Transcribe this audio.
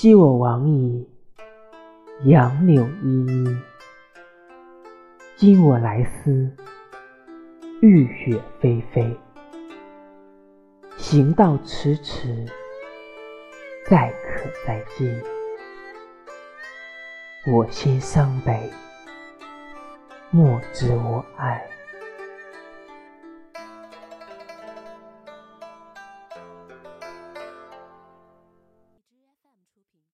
昔我往矣杨柳依依今我来思雨雪霏霏行道迟迟载渴载饥我心伤悲莫知我哀